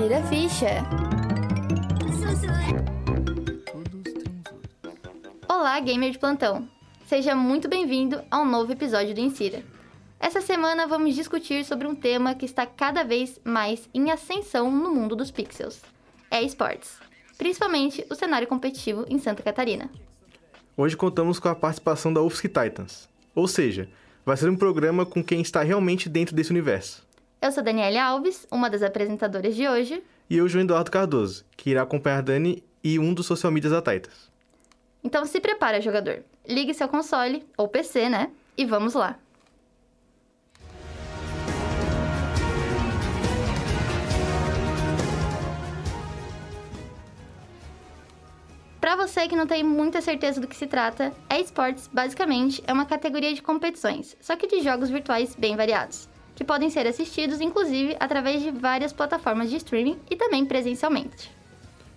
Insira ficha. Olá, gamer de plantão. Seja muito bem-vindo a um novo episódio do Insira. Essa semana vamos discutir sobre um tema que está cada vez mais em ascensão no mundo dos pixels: é esportes, principalmente o cenário competitivo em Santa Catarina. Hoje contamos com a participação da UFSC Titans, ou seja, vai ser um programa com quem está realmente dentro desse universo. Eu sou Daniela Alves, uma das apresentadoras de hoje. E eu, João Eduardo Cardoso, que irá acompanhar Dani e um dos social medias da Titans. Então se prepara, jogador. Ligue seu console, ou PC, né? E vamos lá. Para você que não tem muita certeza do que se trata, esportes basicamente é uma categoria de competições, só que de jogos virtuais bem variados, que podem ser assistidos inclusive através de várias plataformas de streaming e também presencialmente.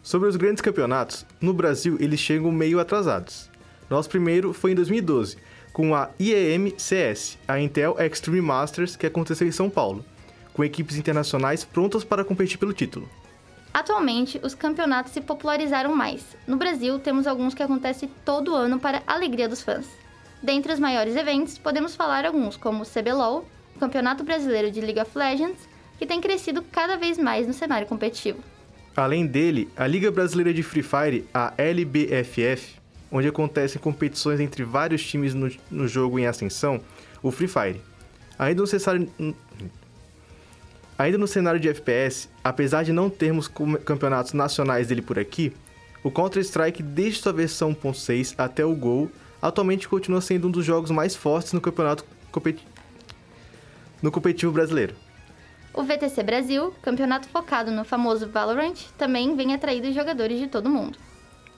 Sobre os grandes campeonatos, no Brasil eles chegam meio atrasados. Nosso primeiro foi em 2012, com a IEM CS, a Intel Extreme Masters, que aconteceu em São Paulo, com equipes internacionais prontas para competir pelo título. Atualmente, os campeonatos se popularizaram mais. No Brasil, temos alguns que acontecem todo ano para a alegria dos fãs. Dentre os maiores eventos, podemos falar alguns como o CBLOL, o Campeonato Brasileiro de League of Legends, que tem crescido cada vez mais no cenário competitivo. Além dele, a Liga Brasileira de Free Fire, a LBFF, onde acontecem competições entre vários times no, no jogo em ascensão, o Free Fire. Ainda no, cenário, ainda no cenário de FPS, apesar de não termos campeonatos nacionais dele por aqui, o Counter-Strike, desde sua versão 1.6 até o Gol, atualmente continua sendo um dos jogos mais fortes no campeonato competi no competitivo brasileiro. O VTC Brasil, campeonato focado no famoso Valorant, também vem atraindo jogadores de todo mundo.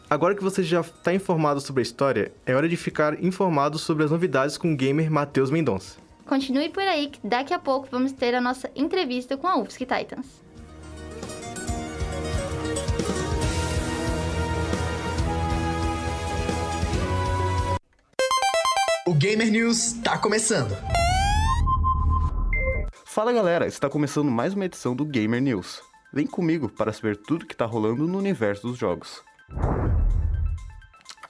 Agora que você já está informado sobre a história, é hora de ficar informado sobre as novidades com o gamer Matheus Mendonça. Continue por aí que daqui a pouco vamos ter a nossa entrevista com a UFSC Titans. O Gamer News está começando. Fala galera, está começando mais uma edição do Gamer News. Vem comigo para saber tudo que está rolando no universo dos jogos.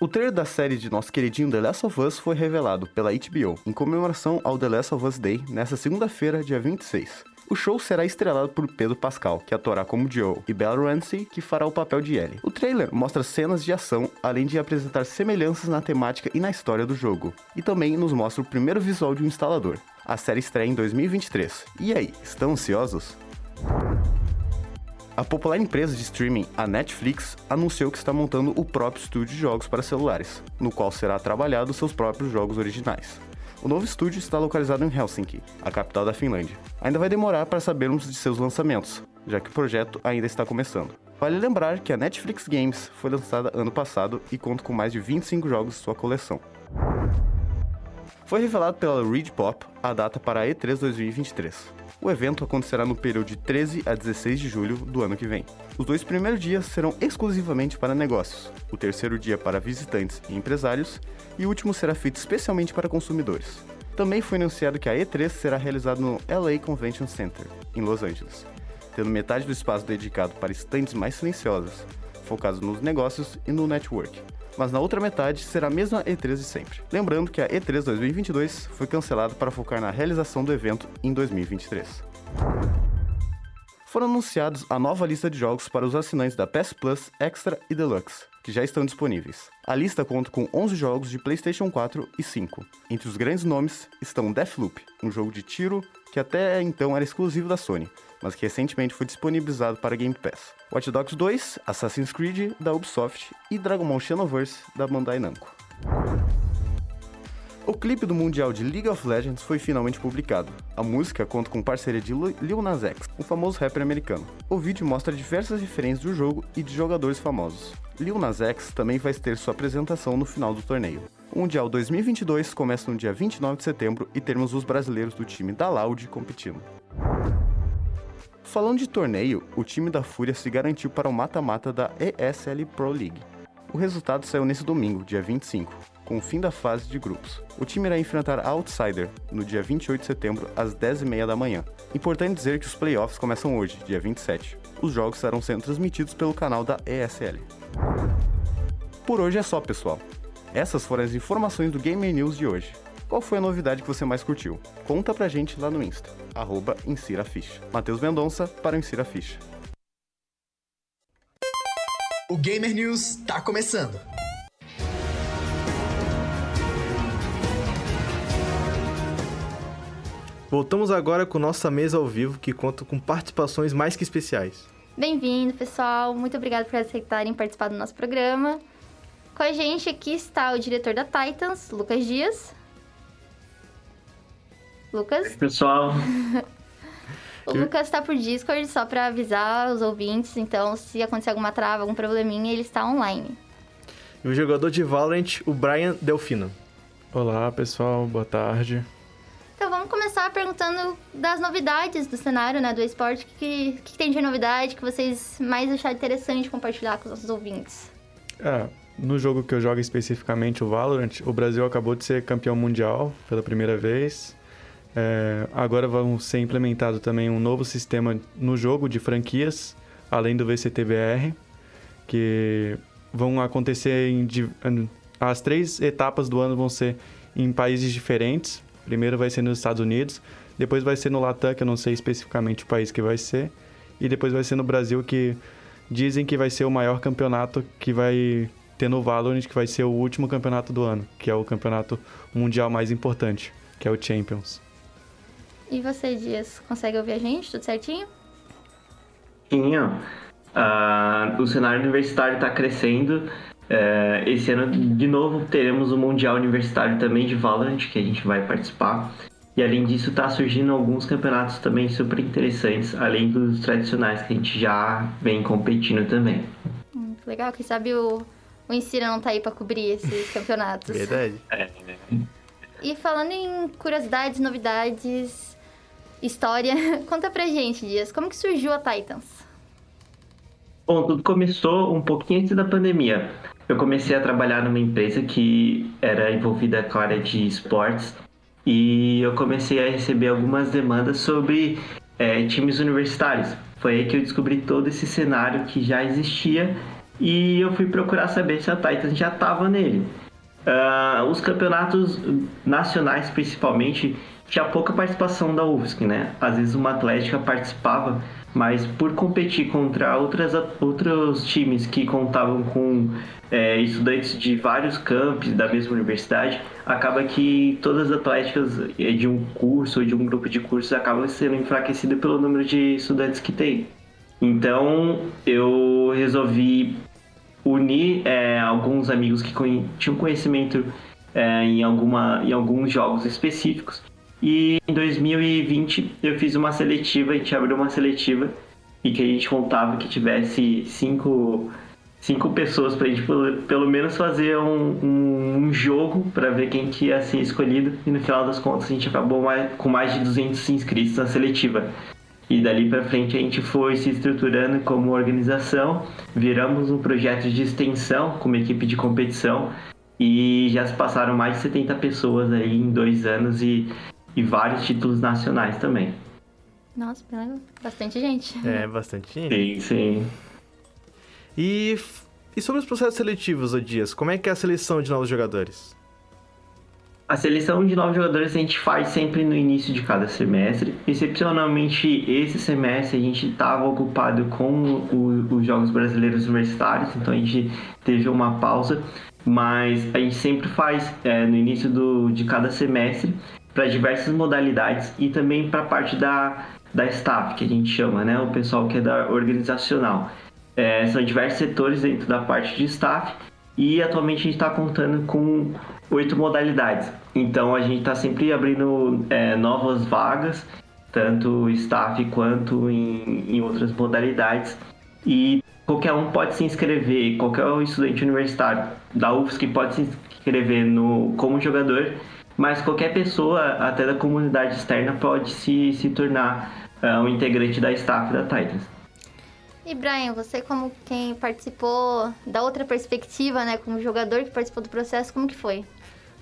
O trailer da série de nosso queridinho The Last of Us foi revelado pela HBO em comemoração ao The Last of Us Day nesta segunda-feira, dia 26. O show será estrelado por Pedro Pascal, que atuará como Joe, e Bella Ramsey, que fará o papel de Ellie. O trailer mostra cenas de ação, além de apresentar semelhanças na temática e na história do jogo, e também nos mostra o primeiro visual de um instalador. A série estreia em 2023. E aí, estão ansiosos? A popular empresa de streaming, a Netflix, anunciou que está montando o próprio estúdio de jogos para celulares, no qual será trabalhado seus próprios jogos originais. O novo estúdio está localizado em Helsinki, a capital da Finlândia. Ainda vai demorar para sabermos de seus lançamentos, já que o projeto ainda está começando. Vale lembrar que a Netflix Games foi lançada ano passado e conta com mais de 25 jogos em sua coleção. Foi revelado pela Reed Pop a data para a E3 2023. O evento acontecerá no período de 13 a 16 de julho do ano que vem. Os dois primeiros dias serão exclusivamente para negócios, o terceiro dia para visitantes e empresários, e o último será feito especialmente para consumidores. Também foi anunciado que a E3 será realizada no LA Convention Center, em Los Angeles, tendo metade do espaço dedicado para estantes mais silenciosas, focados nos negócios e no network. Mas na outra metade será a mesma E3 de sempre. Lembrando que a E3 2022 foi cancelada para focar na realização do evento em 2023 foram anunciados a nova lista de jogos para os assinantes da PS Plus Extra e Deluxe, que já estão disponíveis. A lista conta com 11 jogos de PlayStation 4 e 5. Entre os grandes nomes estão Deathloop, um jogo de tiro que até então era exclusivo da Sony, mas que recentemente foi disponibilizado para Game Pass. Watch Dogs 2, Assassin's Creed da Ubisoft e Dragon Ball Xenoverse da Bandai Namco. O clipe do Mundial de League of Legends foi finalmente publicado. A música conta com parceria de Lil Nas X, um famoso rapper americano. O vídeo mostra diversas referências do jogo e de jogadores famosos. Lil Nas X também vai ter sua apresentação no final do torneio. O Mundial 2022 começa no dia 29 de setembro e teremos os brasileiros do time da Loud competindo. Falando de torneio, o time da Fúria se garantiu para o mata-mata da ESL Pro League. O resultado saiu nesse domingo, dia 25. com o fim da fase de grupos. O time irá enfrentar a Outsider no dia 28 de setembro, às 10h30 da manhã. Importante dizer que os playoffs começam hoje, dia 27. Os jogos estarão sendo transmitidos pelo canal da ESL. Por hoje é só, pessoal. Essas foram as informações do Gamer News de hoje. Qual foi a novidade que você mais curtiu? Conta pra gente lá no Insta, arroba InsiraFicha. Matheus Mendonça para o Insira Ficha. O Gamer News tá começando. Voltamos agora com nossa mesa ao vivo, que conta com participações mais que especiais. Bem-vindo, pessoal. Muito obrigado por aceitarem participar do nosso programa. Com a gente aqui está o diretor da Titans, Lucas Dias. Lucas? Pessoal, O Lucas está por Discord só para avisar os ouvintes, então se acontecer alguma trava, algum probleminha, ele está online. E o jogador de Valorant, o Brian Delfino. Olá pessoal, boa tarde. Então vamos começar perguntando das novidades do cenário, né, do esporte. O que, que, que tem de novidade que vocês mais acharam interessante compartilhar com os nossos ouvintes? É, no jogo que eu jogo especificamente, o Valorant, o Brasil acabou de ser campeão mundial pela primeira vez. É, agora vão ser implementado também um novo sistema no jogo de franquias, além do VCTBR, que vão acontecer em as três etapas do ano vão ser em países diferentes. Primeiro vai ser nos Estados Unidos, depois vai ser no Latam, que eu não sei especificamente o país que vai ser, e depois vai ser no Brasil, que dizem que vai ser o maior campeonato que vai ter no Valorant, que vai ser o último campeonato do ano, que é o campeonato mundial mais importante, que é o Champions. E você, Dias, consegue ouvir a gente? Tudo certinho? tinha. Ah, o cenário universitário está crescendo. É, esse ano, de novo, teremos o Mundial Universitário também de Valorant, que a gente vai participar. E além disso, tá surgindo alguns campeonatos também super interessantes, além dos tradicionais que a gente já vem competindo também. Hum, que legal, quem sabe o, o Insira não tá aí pra cobrir esses campeonatos. Verdade. E falando em curiosidades, novidades, história, conta pra gente, Dias, como que surgiu a Titans? Bom, tudo começou um pouquinho antes da pandemia. Eu comecei a trabalhar numa empresa que era envolvida com a área de esportes e eu comecei a receber algumas demandas sobre eh, times universitários. Foi aí que eu descobri todo esse cenário que já existia e eu fui procurar saber se a Titans já estava nele. Ah, os campeonatos nacionais, principalmente, tinha pouca participação da UFSC, né? Às vezes uma atlética participava, mas por competir contra outras, outros times que contavam com é, estudantes de vários campos da mesma universidade, acaba que todas as atléticas é, de um curso ou de um grupo de cursos acabam sendo enfraquecidas pelo número de estudantes que tem. Então eu resolvi unir é, alguns amigos que conhe- tinham conhecimento é, em, alguma, em alguns jogos específicos. E em 2020 eu fiz uma seletiva, a gente abriu uma seletiva e que a gente contava que tivesse cinco, cinco pessoas para a gente pelo, menos fazer um, um, um jogo para ver quem que ia ser escolhido. E no final das contas a gente acabou mais- com mais de 200 inscritos na seletiva. E dali para frente a gente foi se estruturando como organização, viramos um projeto de extensão com uma equipe de competição e já se passaram mais de 70 pessoas aí em dois anos e, e vários títulos nacionais também. Nossa, bastante gente. É, bastante gente. Sim, sim. E, e sobre os processos seletivos, ô Dias, como é que é a seleção de novos jogadores? A seleção de novos jogadores a gente faz sempre no início de cada semestre. Excepcionalmente, esse semestre a gente estava ocupado com o- os Jogos Brasileiros Universitários, então a gente teve uma pausa. Mas a gente sempre faz é, no início do, de cada semestre para diversas modalidades e também para a parte da, da staff, que a gente chama, né? O pessoal que é da organizacional. É, são diversos setores dentro da parte de staff e atualmente a gente está contando com oito modalidades. Então a gente está sempre abrindo é, novas vagas, tanto staff quanto em, em outras modalidades. E qualquer um pode se inscrever, qualquer estudante universitário da UFSC pode se inscrever no, como jogador, mas qualquer pessoa, até da comunidade externa, pode se, se tornar ah, um integrante da staff da Titans. E Brian, você como quem participou da outra perspectiva, né, como jogador que participou do processo, como que foi?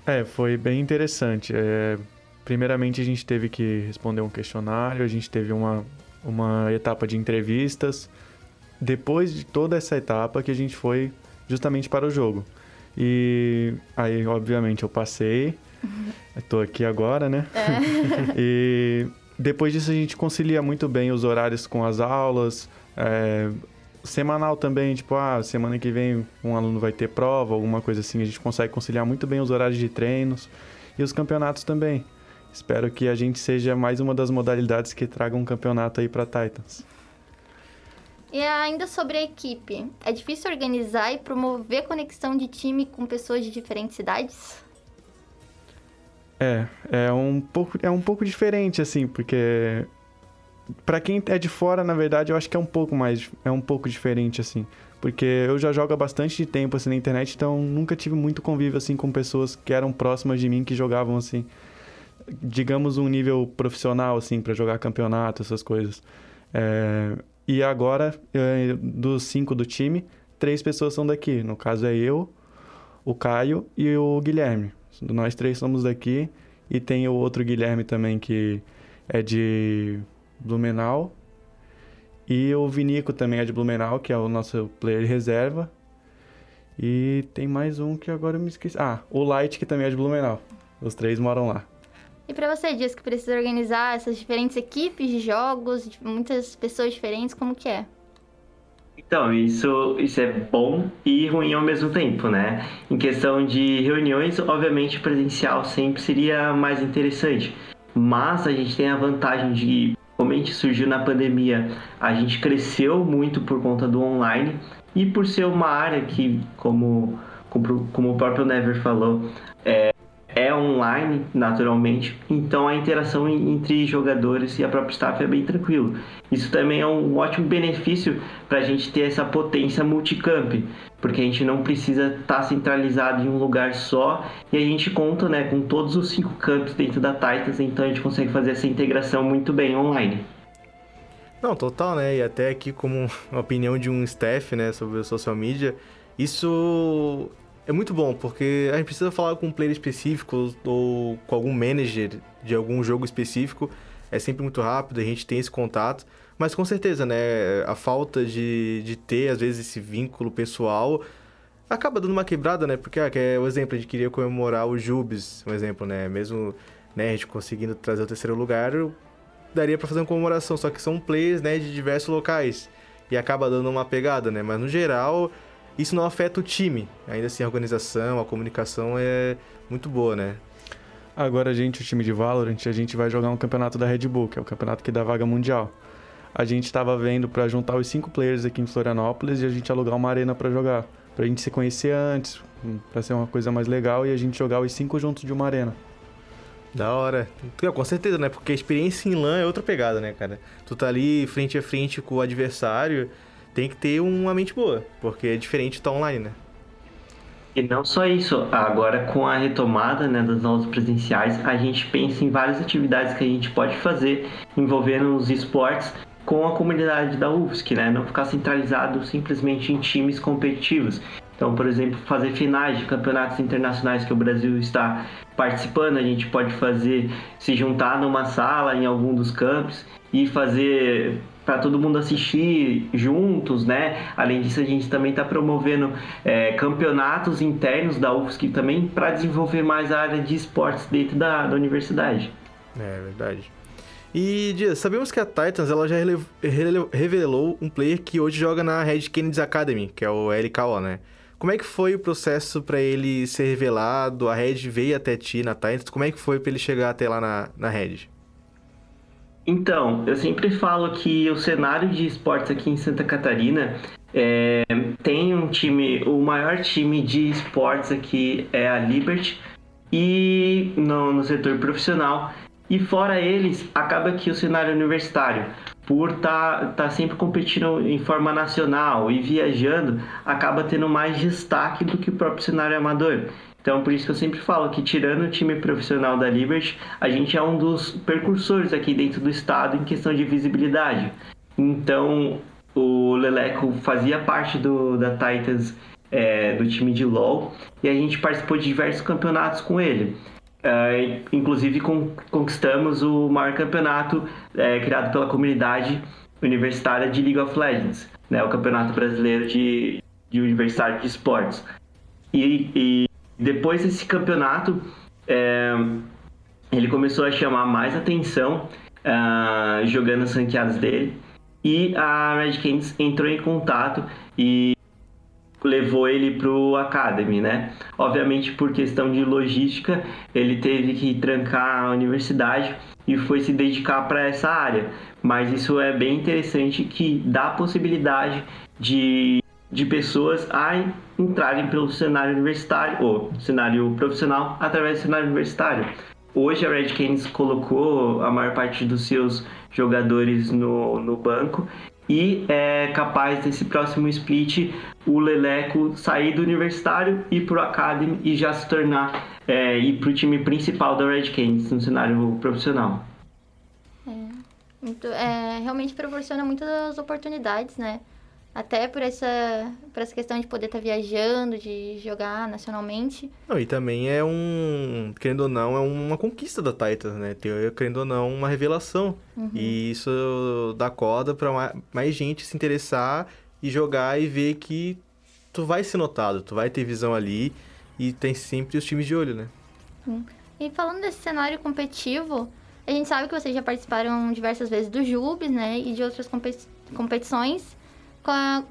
É, foi bem interessante. É, primeiramente, a gente teve que responder um questionário, a gente teve uma, uma etapa de entrevistas. Depois de toda essa etapa que a gente foi justamente para o jogo. E aí, obviamente, eu passei. Estou aqui agora, né? É. e depois disso a gente concilia muito bem os horários com as aulas. É, semanal também, tipo, ah, semana que vem um aluno vai ter prova, alguma coisa assim. A gente consegue conciliar muito bem os horários de treinos e os campeonatos também. Espero que a gente seja mais uma das modalidades que traga um campeonato aí para Titans. E ainda sobre a equipe, é difícil organizar e promover conexão de time com pessoas de diferentes cidades? É, é um pouco, é um pouco diferente assim, porque para quem é de fora, na verdade, eu acho que é um pouco mais, é um pouco diferente assim, porque eu já jogo há bastante tempo assim na internet, então nunca tive muito convívio assim com pessoas que eram próximas de mim que jogavam assim, digamos um nível profissional assim para jogar campeonato, essas coisas. É, e agora, dos cinco do time, três pessoas são daqui. No caso é eu, o Caio e o Guilherme. Nós três somos daqui. E tem o outro Guilherme também que é de Blumenau. E o Vinico também é de Blumenau, que é o nosso player reserva. E tem mais um que agora eu me esqueci. Ah, o Light, que também é de Blumenau. Os três moram lá. E para você, diz que precisa organizar essas diferentes equipes de jogos, muitas pessoas diferentes, como que é? Então, isso, isso é bom e ruim ao mesmo tempo, né? Em questão de reuniões, obviamente presencial sempre seria mais interessante. Mas a gente tem a vantagem de, gente surgiu na pandemia, a gente cresceu muito por conta do online. E por ser uma área que, como, como, como o próprio Never falou, é, é online, naturalmente, então a interação entre jogadores e a própria staff é bem tranquilo. Isso também é um ótimo benefício para a gente ter essa potência multicamp, porque a gente não precisa estar tá centralizado em um lugar só e a gente conta né, com todos os cinco campos dentro da Titans, então a gente consegue fazer essa integração muito bem online. Não, total, né? E até aqui como uma opinião de um staff, né, sobre o social media, isso é muito bom, porque a gente precisa falar com um player específico ou com algum manager de algum jogo específico. É sempre muito rápido, a gente tem esse contato. Mas com certeza, né? A falta de, de ter, às vezes, esse vínculo pessoal acaba dando uma quebrada, né? Porque, ah, que é o exemplo, a gente queria comemorar o Jubes, um exemplo, né? Mesmo né, a gente conseguindo trazer o terceiro lugar, daria para fazer uma comemoração. Só que são players, né, de diversos locais. E acaba dando uma pegada, né? Mas no geral, isso não afeta o time. Ainda assim, a organização, a comunicação é muito boa, né? Agora a gente, o time de Valorant, a gente vai jogar um campeonato da Red Bull, que é o campeonato que dá vaga mundial. A gente estava vendo para juntar os cinco players aqui em Florianópolis e a gente alugar uma arena para jogar. Pra gente se conhecer antes, para ser uma coisa mais legal e a gente jogar os cinco juntos de uma arena. Da hora. Com certeza, né? Porque a experiência em LAN é outra pegada, né, cara? Tu tá ali frente a frente com o adversário tem que ter uma mente boa, porque é diferente estar online, né? E não só isso, agora com a retomada né, das aulas presenciais, a gente pensa em várias atividades que a gente pode fazer envolvendo os esportes com a comunidade da UFSC, né? Não ficar centralizado simplesmente em times competitivos. Então, por exemplo, fazer finais de campeonatos internacionais que o Brasil está participando, a gente pode fazer se juntar numa sala em algum dos campos e fazer para todo mundo assistir juntos, né? Além disso, a gente também está promovendo é, campeonatos internos da UFSC também para desenvolver mais a área de esportes dentro da, da universidade. É verdade. E, Dias, sabemos que a Titans ela já revelou um player que hoje joga na Red Kennedy Academy, que é o LKO, né? Como é que foi o processo para ele ser revelado? A Red veio até ti na Titans? Como é que foi para ele chegar até lá na, na Red? Então, eu sempre falo que o cenário de esportes aqui em Santa Catarina é, tem um time, o maior time de esportes aqui é a Liberty e no, no setor profissional. E fora eles, acaba que o cenário universitário, por estar tá, tá sempre competindo em forma nacional e viajando, acaba tendo mais destaque do que o próprio cenário amador. Então, por isso que eu sempre falo que, tirando o time profissional da Liberty, a gente é um dos percursores aqui dentro do estado em questão de visibilidade. Então, o Leleco fazia parte do, da Titans é, do time de LoL e a gente participou de diversos campeonatos com ele. É, inclusive com, conquistamos o maior campeonato é, criado pela comunidade universitária de League of Legends, né, o Campeonato Brasileiro de, de Universitário de Esportes. E, e depois desse campeonato, é, ele começou a chamar mais atenção uh, jogando as ranqueadas dele. E a Red Kings entrou em contato e levou ele para o Academy, né? Obviamente por questão de logística, ele teve que trancar a universidade e foi se dedicar para essa área. Mas isso é bem interessante que dá a possibilidade de, de pessoas a entrarem pelo cenário universitário ou cenário profissional através do cenário universitário. Hoje a Red Canes colocou a maior parte dos seus jogadores no, no banco e é capaz desse próximo split o Leleco sair do universitário ir para o Academy e já se tornar é, ir para o time principal da Red Canes no cenário profissional. É, é, realmente proporciona muitas oportunidades, né? Até por essa, por essa questão de poder estar tá viajando, de jogar nacionalmente. Não, e também é um, querendo ou não, é uma conquista da Titans, né? Tem, querendo ou não, uma revelação. Uhum. E isso dá corda para mais gente se interessar e jogar e ver que tu vai ser notado, tu vai ter visão ali e tem sempre os times de olho, né? Sim. E falando desse cenário competitivo, a gente sabe que vocês já participaram diversas vezes do Jubes, né? E de outras competi competições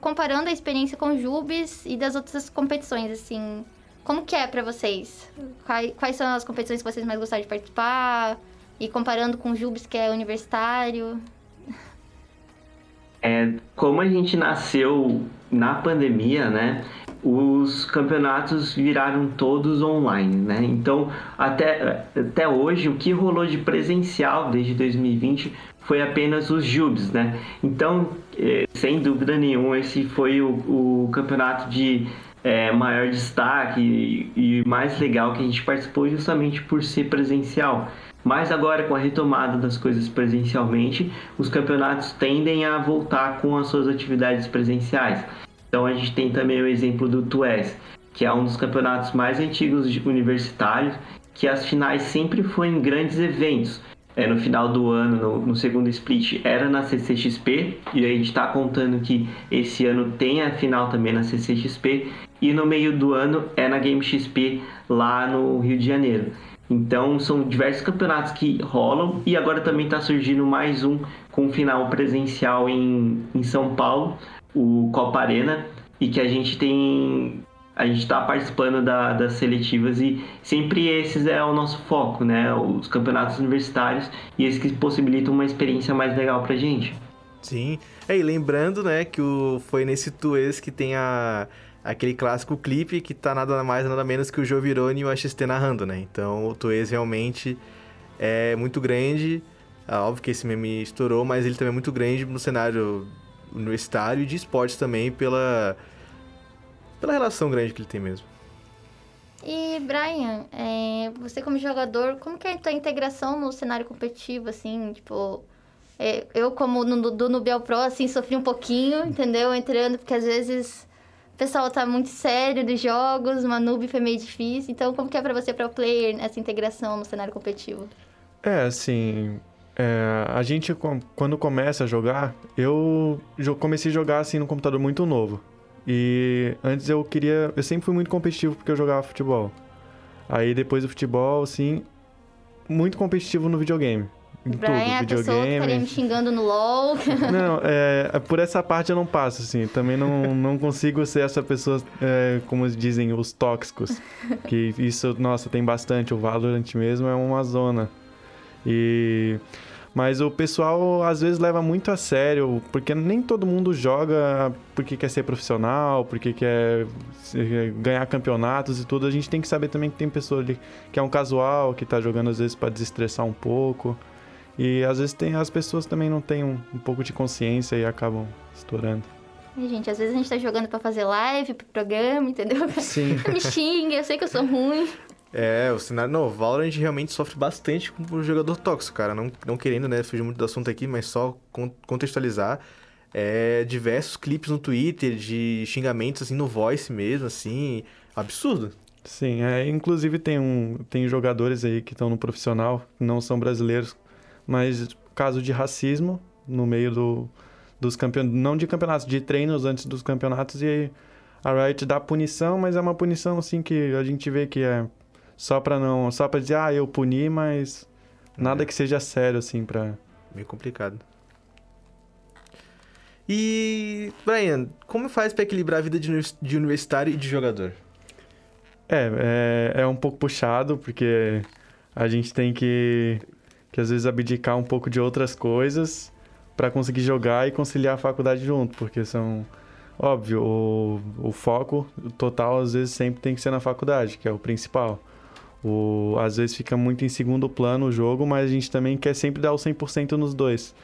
comparando a experiência com Jubes e das outras competições, assim, como que é para vocês? Quais, quais, são as competições que vocês mais gostaram de participar? E comparando com Jubes, que é universitário? É, como a gente nasceu na pandemia, né? Os campeonatos viraram todos online, né? Então, até, até hoje, o que rolou de presencial desde 2020 foi apenas os Jubes, né? Então, é, sem dúvida nenhuma, esse foi o, o campeonato de é, maior destaque e, e mais legal que a gente participou justamente por ser presencial. Mas agora, com a retomada das coisas presencialmente, os campeonatos tendem a voltar com as suas atividades presenciais. Então, a gente tem também o exemplo do TUES, que é um dos campeonatos mais antigos universitários, que as finais sempre foram em grandes eventos é, no final do ano, no, no, segundo split, era na CCXP, e a gente está contando que esse ano tem a final também na CCXP, e no meio do ano é na Game XP lá no Rio de Janeiro. Então são diversos campeonatos que rolam. E agora também está surgindo mais um com final presencial em, em São Paulo, o Copa Arena, e que a gente tem a gente está participando da, das seletivas e sempre esses é o nosso foco, né? Os campeonatos universitários e esses que possibilitam uma experiência mais legal pra gente. Sim. É, e lembrando, né, que o, foi nesse Tuês que tem a, aquele clássico clipe que tá nada mais nada menos que o Joe Virone e o AXT narrando, né? Então o Tuês realmente é muito grande. É óbvio que esse meme estourou, mas ele também é muito grande no cenário universitário e de esportes também pela pela relação grande que ele tem mesmo. E, Brian, é, você como jogador, como que é a tua integração no cenário competitivo, assim, tipo... É, eu, como no, do Nubel Pro, assim, sofri um pouquinho, entendeu? Entrando, porque às vezes o pessoal tá muito sério dos jogos, uma noob foi meio difícil. Então, como que é pra você, pro player, essa integração no cenário competitivo? É, assim... É, a gente, quando começa a jogar, eu comecei a jogar, assim, no computador muito novo. E antes eu queria. Eu sempre fui muito competitivo porque eu jogava futebol. Aí depois do futebol, assim, muito competitivo no videogame. Em Brian, tudo, é a videogame. que estaria me xingando no LOL. Não, é, por essa parte eu não passo, assim. Também não, não consigo ser essa pessoa, é, como dizem, os tóxicos. Que isso, nossa, tem bastante. O Valorant mesmo é uma zona. E mas o pessoal às vezes leva muito a sério, porque nem todo mundo joga porque quer ser profissional, porque quer ganhar campeonatos e tudo. A gente tem que saber também que tem pessoa ali que é um casual, que tá jogando às vezes para desestressar um pouco. E às vezes tem as pessoas também não têm um, um pouco de consciência e acabam estourando. E, gente, às vezes a gente tá jogando para fazer live, pro programa, entendeu? Sim. Me xinga, eu sei que eu sou ruim. É, o cenário. Não, Valorant realmente sofre bastante com o jogador tóxico, cara. Não, não querendo, né, fugir muito do assunto aqui, mas só contextualizar. é, diversos clipes no Twitter de xingamentos, assim, no voice mesmo, assim, absurdo. Sim, é, inclusive tem, um, tem jogadores aí que estão no profissional, não são brasileiros, mas caso de racismo no meio do, dos campeonatos, não de campeonatos, de treinos antes dos campeonatos e a Riot dá punição, mas é uma punição assim que a gente vê que é só para não, só para dizer, ah, eu puni, mas nada é. que seja sério assim para meio complicado. E, Brian, como faz para equilibrar a vida de universitário e de jogador? É, é, é um pouco puxado, porque a gente tem que, que às vezes abdicar um pouco de outras coisas para conseguir jogar e conciliar a faculdade junto, porque são óbvio, o, o foco total às vezes sempre tem que ser na faculdade, que é o principal. O, às vezes fica muito em segundo plano o jogo, mas a gente também quer sempre dar o 100% nos dois.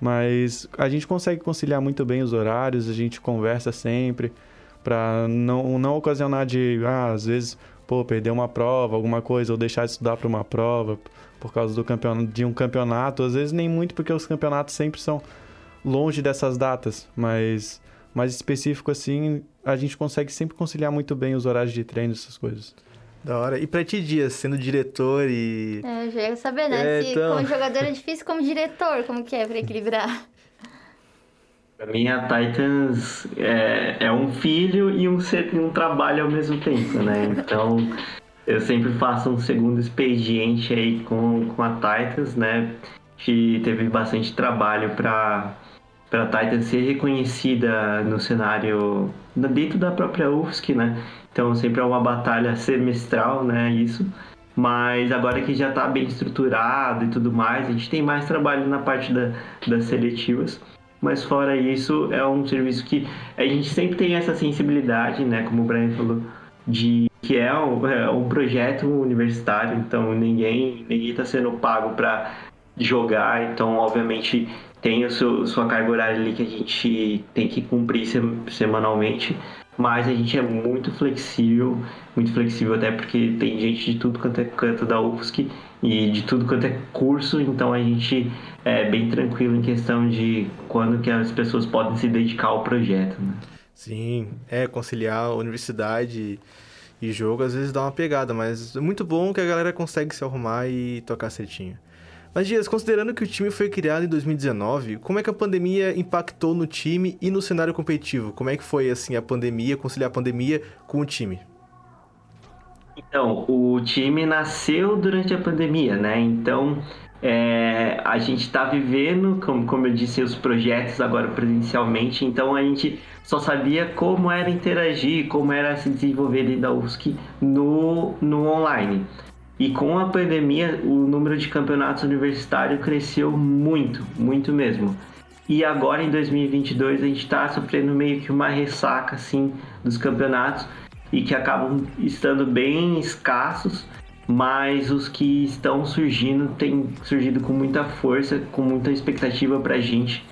Mas a gente consegue conciliar muito bem os horários, a gente conversa sempre para não, não ocasionar de, ah, às vezes, pô, perder uma prova, alguma coisa, ou deixar de estudar para uma prova por causa do campeonato, de um campeonato. Às vezes nem muito, porque os campeonatos sempre são longe dessas datas, mas mais específico assim, a gente consegue sempre conciliar muito bem os horários de treino, essas coisas. Da hora. E pra ti, Dias, sendo diretor e. É, eu já ia saber, né? É, Se então... como jogador é difícil, como diretor, como que é pra equilibrar? Pra mim, a Titans é, é um filho e um, um trabalho ao mesmo tempo, né? Então, eu sempre faço um segundo expediente aí com, com a Titans, né? Que teve bastante trabalho para para a Titan ser reconhecida no cenário dentro da própria UFSC, né? Então sempre é uma batalha semestral, né? Isso. Mas agora que já está bem estruturado e tudo mais, a gente tem mais trabalho na parte da, das seletivas. Mas fora isso, é um serviço que a gente sempre tem essa sensibilidade, né? Como o Brian falou, de que é um, é um projeto universitário, então ninguém ninguém está sendo pago para jogar, então obviamente tem a sua, sua carga horária ali que a gente tem que cumprir semanalmente, mas a gente é muito flexível, muito flexível até porque tem gente de tudo quanto é canto da UFSC e de tudo quanto é curso, então a gente é bem tranquilo em questão de quando que as pessoas podem se dedicar ao projeto. Né? Sim, é conciliar universidade e jogo às vezes dá uma pegada, mas é muito bom que a galera consegue se arrumar e tocar certinho. Mas, Dias, considerando que o time foi criado em 2019, como é que a pandemia impactou no time e no cenário competitivo? Como é que foi, assim, a pandemia, conciliar a pandemia com o time? Então, o time nasceu durante a pandemia, né? Então, é, a gente está vivendo, como, como eu disse, os projetos agora presencialmente, então a gente só sabia como era interagir, como era se desenvolver dentro da UFSC no, no online. E com a pandemia, o número de campeonatos universitários cresceu muito, muito mesmo. E agora em 2022 a gente está sofrendo meio que uma ressaca assim dos campeonatos e que acabam estando bem escassos, mas os que estão surgindo têm surgido com muita força, com muita expectativa para a gente.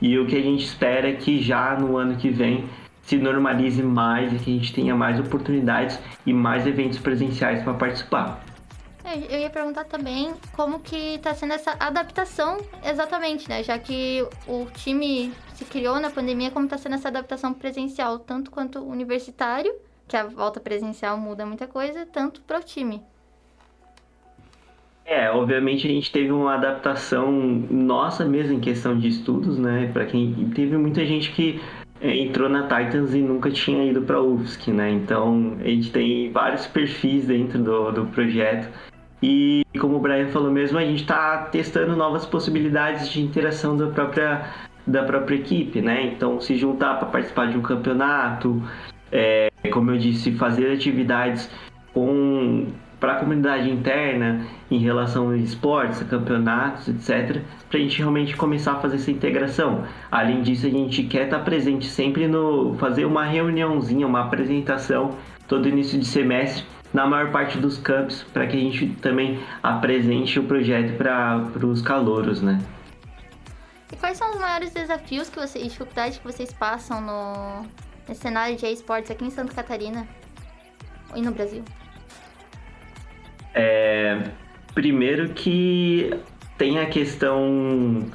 E o que a gente espera é que já no ano que vem se normalize mais e que a gente tenha mais oportunidades e mais eventos presenciais para participar. É, eu ia perguntar também como que tá sendo essa adaptação exatamente, né? Já que o time se criou na pandemia, como tá sendo essa adaptação presencial, tanto quanto universitário, que a volta presencial muda muita coisa, tanto para o time. É, obviamente a gente teve uma adaptação nossa mesmo em questão de estudos, né? Para quem teve muita gente que é, entrou na Titans e nunca tinha ido para UFSC, né? Então a gente tem vários perfis dentro do, do projeto e como o Brian falou mesmo, a gente está testando novas possibilidades de interação da própria, da própria equipe, né? Então, se juntar para participar de um campeonato, é, como eu disse, fazer atividades com para a comunidade interna em relação a esportes, a campeonatos, etc., para a gente realmente começar a fazer essa integração. Além disso, a gente quer estar tá presente sempre no fazer uma reuniãozinha, uma apresentação todo início de semestre na maior parte dos campos para que a gente também apresente o projeto para os calouros, né? E quais são os maiores desafios que você, e dificuldades que vocês passam no, no cenário de esportes aqui em Santa Catarina e no Brasil? É, primeiro que tem a questão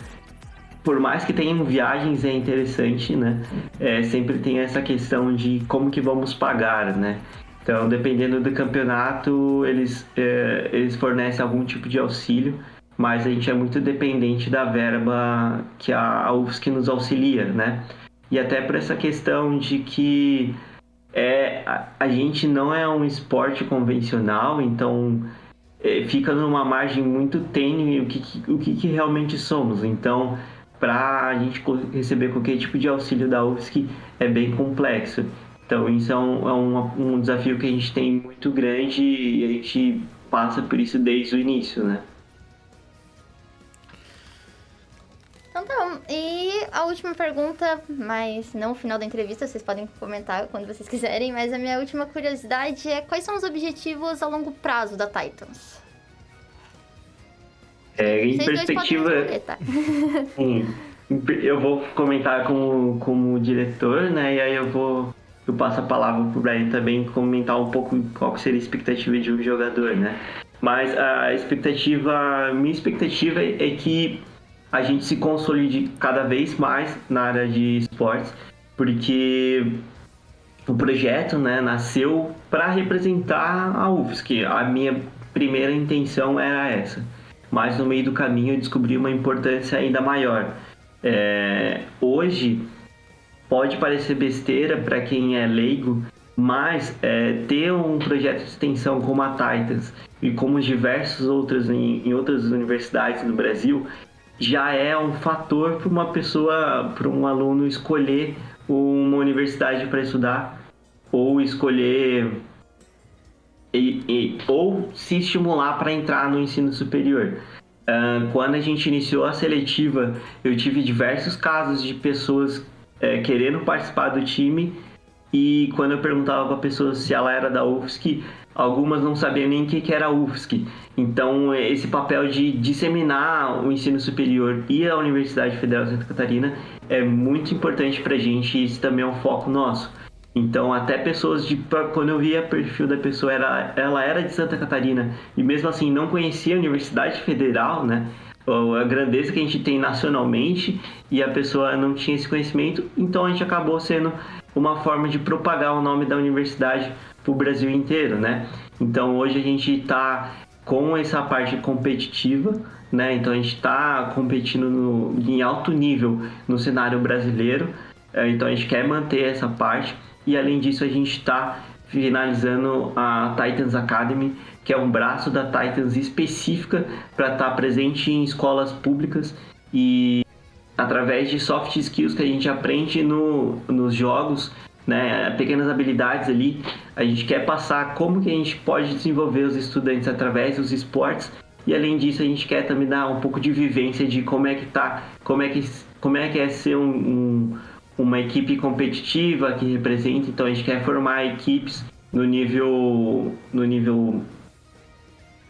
por mais que tenham viagens é interessante, né? É, sempre tem essa questão de como que vamos pagar, né? Então, dependendo do campeonato, eles, é, eles fornecem algum tipo de auxílio, mas a gente é muito dependente da verba que a UFSC nos auxilia, né? E até por essa questão de que é, a, a gente não é um esporte convencional, então é, fica numa margem muito tênue o que, o que, que realmente somos. Então, para a gente receber qualquer tipo de auxílio da UFSC é bem complexo. Então, isso é um, é um, um desafio que a gente tem muito grande e a gente passa por isso desde o início, né? Então tá bom. E a última pergunta, mas não o final da entrevista, vocês podem comentar quando vocês quiserem, mas a minha última curiosidade é quais são os objetivos a longo prazo da Titans? É, em vocês perspectiva. Tá? eu vou comentar como, como diretor, né? E aí eu vou. Eu passo a palavra pro Brian também comentar um pouco qual seria a expectativa de um jogador, né? Mas a expectativa, minha expectativa é que a gente se consolide cada vez mais na área de esportes, porque o projeto né, nasceu para representar a UFSC. A minha primeira intenção era essa, mas no meio do caminho eu descobri uma importância ainda maior. É, hoje pode parecer besteira para quem é leigo, mas é, ter um projeto de extensão como a Titans e como diversos outros em, em outras universidades no Brasil já é um fator para uma pessoa, para um aluno escolher uma universidade para estudar ou escolher e, e, ou se estimular para entrar no ensino superior. Uh, quando a gente iniciou a seletiva, eu tive diversos casos de pessoas uh, querendo participar do time e quando eu perguntava para a pessoa se ela era da UFSC, algumas não sabiam nem o que era a UFSC. Então, esse papel de disseminar o ensino superior e a Universidade Federal de Santa Catarina é muito importante para a gente e isso também é um foco nosso. Então, até pessoas de. Quando eu via o perfil da pessoa, era, ela era de Santa Catarina e mesmo assim não conhecia a Universidade Federal, né? A grandeza que a gente tem nacionalmente e a pessoa não tinha esse conhecimento, então a gente acabou sendo uma forma de propagar o nome da universidade para o Brasil inteiro, né? Então hoje a gente está com essa parte competitiva, né? Então a gente está competindo no, em alto nível no cenário brasileiro, é, então a gente quer manter essa parte e além disso a gente está finalizando a Titans Academy, que é um braço da Titans específica para estar tá presente em escolas públicas e através de soft skills que a gente aprende no, nos jogos, né, pequenas habilidades ali, a gente quer passar como que a gente pode desenvolver os estudantes através dos esportes. E além disso a gente quer também dar um pouco de vivência de como é que tá, como é que, como é, que é ser um, um, uma equipe competitiva que representa, então a gente quer formar equipes no nível no nível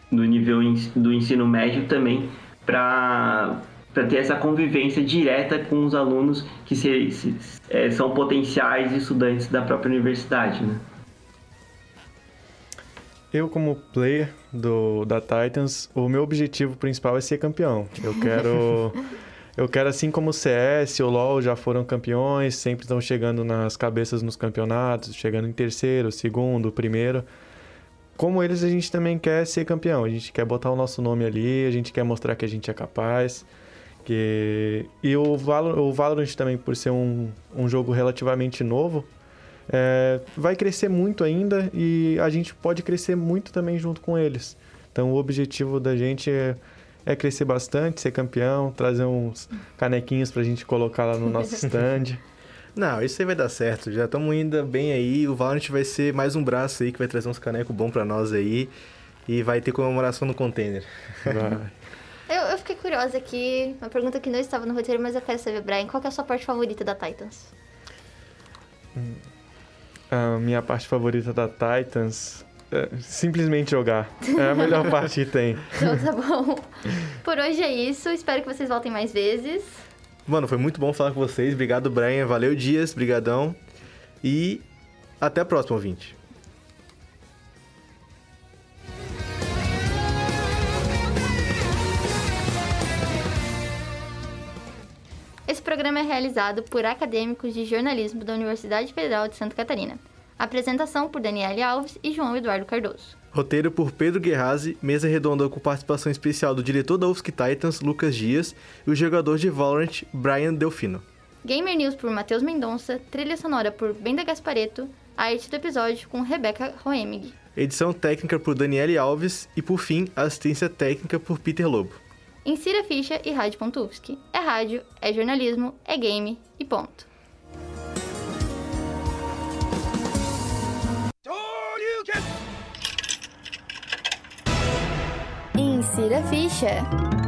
no nível do ensino médio também para para ter essa convivência direta com os alunos que se, se, é, são potenciais estudantes da própria universidade, né? Eu, como player do, da Titans, o meu objetivo principal é ser campeão. Eu quero, eu quero assim como o CS, o LoL já foram campeões, sempre estão chegando nas cabeças nos campeonatos, chegando em terceiro, segundo, primeiro. Como eles, a gente também quer ser campeão. A gente quer botar o nosso nome ali, a gente quer mostrar que a gente é capaz. Que... E o, Valor, o Valorant também, por ser um, um jogo relativamente novo, é, vai crescer muito ainda e a gente pode crescer muito também junto com eles. Então o objetivo da gente é, é crescer bastante, ser campeão, trazer uns canequinhos pra gente colocar lá no nosso stand. Não, isso aí vai dar certo. Já estamos indo bem aí. O Valorant vai ser mais um braço aí que vai trazer uns canecos bons para nós aí. E vai ter comemoração no container. Eu, eu fiquei curiosa aqui, uma pergunta que não estava no roteiro, mas eu quero saber, Brian, qual é a sua parte favorita da Titans? A minha parte favorita da Titans é simplesmente jogar. É a melhor parte que tem. Então tá bom. Por hoje é isso. Espero que vocês voltem mais vezes. Mano, foi muito bom falar com vocês. Obrigado, Brian. Valeu, Dias. Brigadão. E até a próxima, ouvinte. Esse programa é realizado por acadêmicos de jornalismo da Universidade Federal de Santa Catarina. Apresentação por Daniele Alves e João Eduardo Cardoso. Roteiro por Pedro Guerrazi, mesa redonda com participação especial do diretor da UFSC Titans, Lucas Dias, e o jogador de Valorant, Brian Delfino. Gamer News por Matheus Mendonça, trilha sonora por Benda Gaspareto, a arte do episódio com Rebeca Roemig. Edição técnica por Daniele Alves e, por fim, assistência técnica por Peter Lobo. Insira ficha e rádio.ufsc. É rádio, é jornalismo, é game e ponto. Insira ficha.